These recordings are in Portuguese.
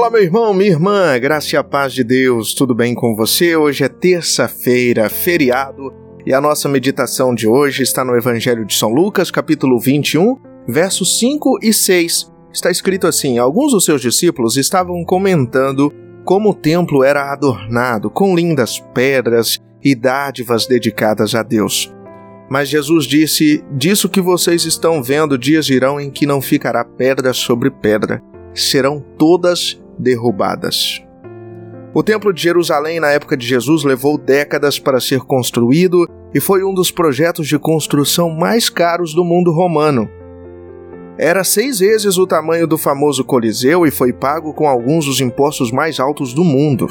Olá, meu irmão, minha irmã, graça e a paz de Deus, tudo bem com você? Hoje é terça-feira, feriado, e a nossa meditação de hoje está no Evangelho de São Lucas, capítulo 21, versos 5 e 6. Está escrito assim: Alguns dos seus discípulos estavam comentando como o templo era adornado com lindas pedras e dádivas dedicadas a Deus. Mas Jesus disse: Disso que vocês estão vendo, dias irão em que não ficará pedra sobre pedra serão todas derrubadas. O Templo de Jerusalém, na época de Jesus, levou décadas para ser construído e foi um dos projetos de construção mais caros do mundo romano. Era seis vezes o tamanho do famoso Coliseu e foi pago com alguns dos impostos mais altos do mundo.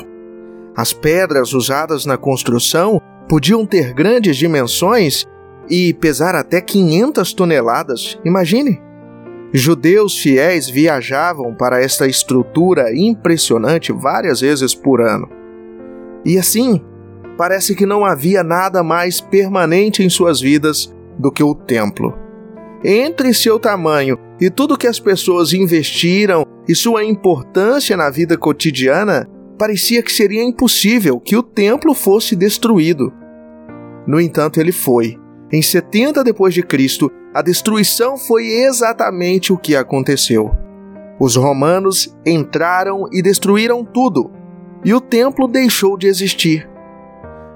As pedras usadas na construção podiam ter grandes dimensões e pesar até 500 toneladas, imagine! Judeus fiéis viajavam para esta estrutura impressionante várias vezes por ano. E assim, parece que não havia nada mais permanente em suas vidas do que o templo. Entre seu tamanho e tudo que as pessoas investiram e sua importância na vida cotidiana, parecia que seria impossível que o templo fosse destruído. No entanto, ele foi. Em 70 depois de Cristo, a destruição foi exatamente o que aconteceu. Os romanos entraram e destruíram tudo, e o templo deixou de existir.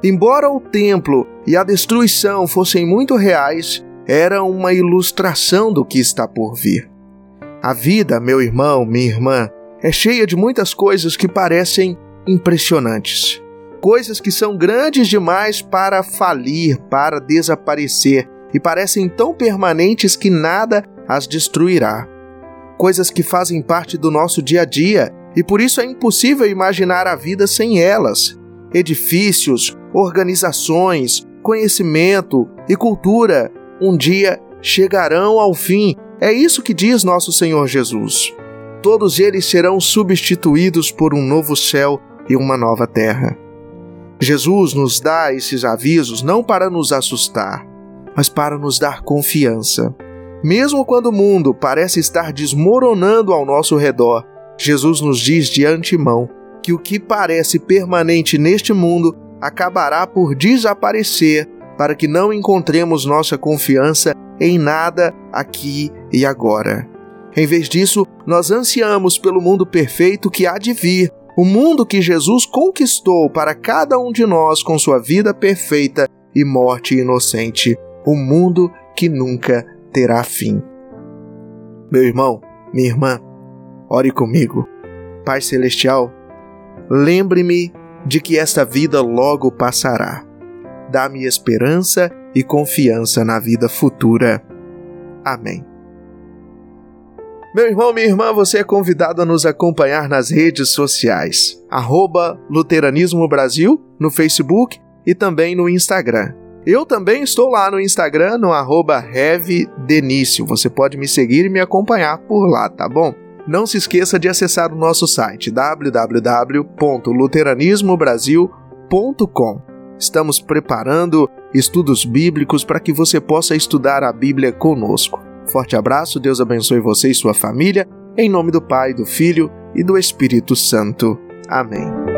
Embora o templo e a destruição fossem muito reais, era uma ilustração do que está por vir. A vida, meu irmão, minha irmã, é cheia de muitas coisas que parecem impressionantes. Coisas que são grandes demais para falir, para desaparecer, e parecem tão permanentes que nada as destruirá. Coisas que fazem parte do nosso dia a dia e por isso é impossível imaginar a vida sem elas. Edifícios, organizações, conhecimento e cultura um dia chegarão ao fim. É isso que diz nosso Senhor Jesus. Todos eles serão substituídos por um novo céu e uma nova terra. Jesus nos dá esses avisos não para nos assustar, mas para nos dar confiança. Mesmo quando o mundo parece estar desmoronando ao nosso redor, Jesus nos diz de antemão que o que parece permanente neste mundo acabará por desaparecer para que não encontremos nossa confiança em nada aqui e agora. Em vez disso, nós ansiamos pelo mundo perfeito que há de vir, o mundo que Jesus conquistou para cada um de nós com sua vida perfeita e morte inocente o mundo que nunca terá fim. Meu irmão, minha irmã, ore comigo. Pai Celestial, lembre-me de que esta vida logo passará. Dá-me esperança e confiança na vida futura. Amém. Meu irmão, minha irmã, você é convidado a nos acompanhar nas redes sociais, arroba Luteranismo Brasil, no Facebook e também no Instagram. Eu também estou lá no Instagram, no arroba Você pode me seguir e me acompanhar por lá, tá bom? Não se esqueça de acessar o nosso site www.luteranismobrasil.com. Estamos preparando estudos bíblicos para que você possa estudar a Bíblia conosco. Forte abraço, Deus abençoe você e sua família, em nome do Pai, do Filho e do Espírito Santo. Amém.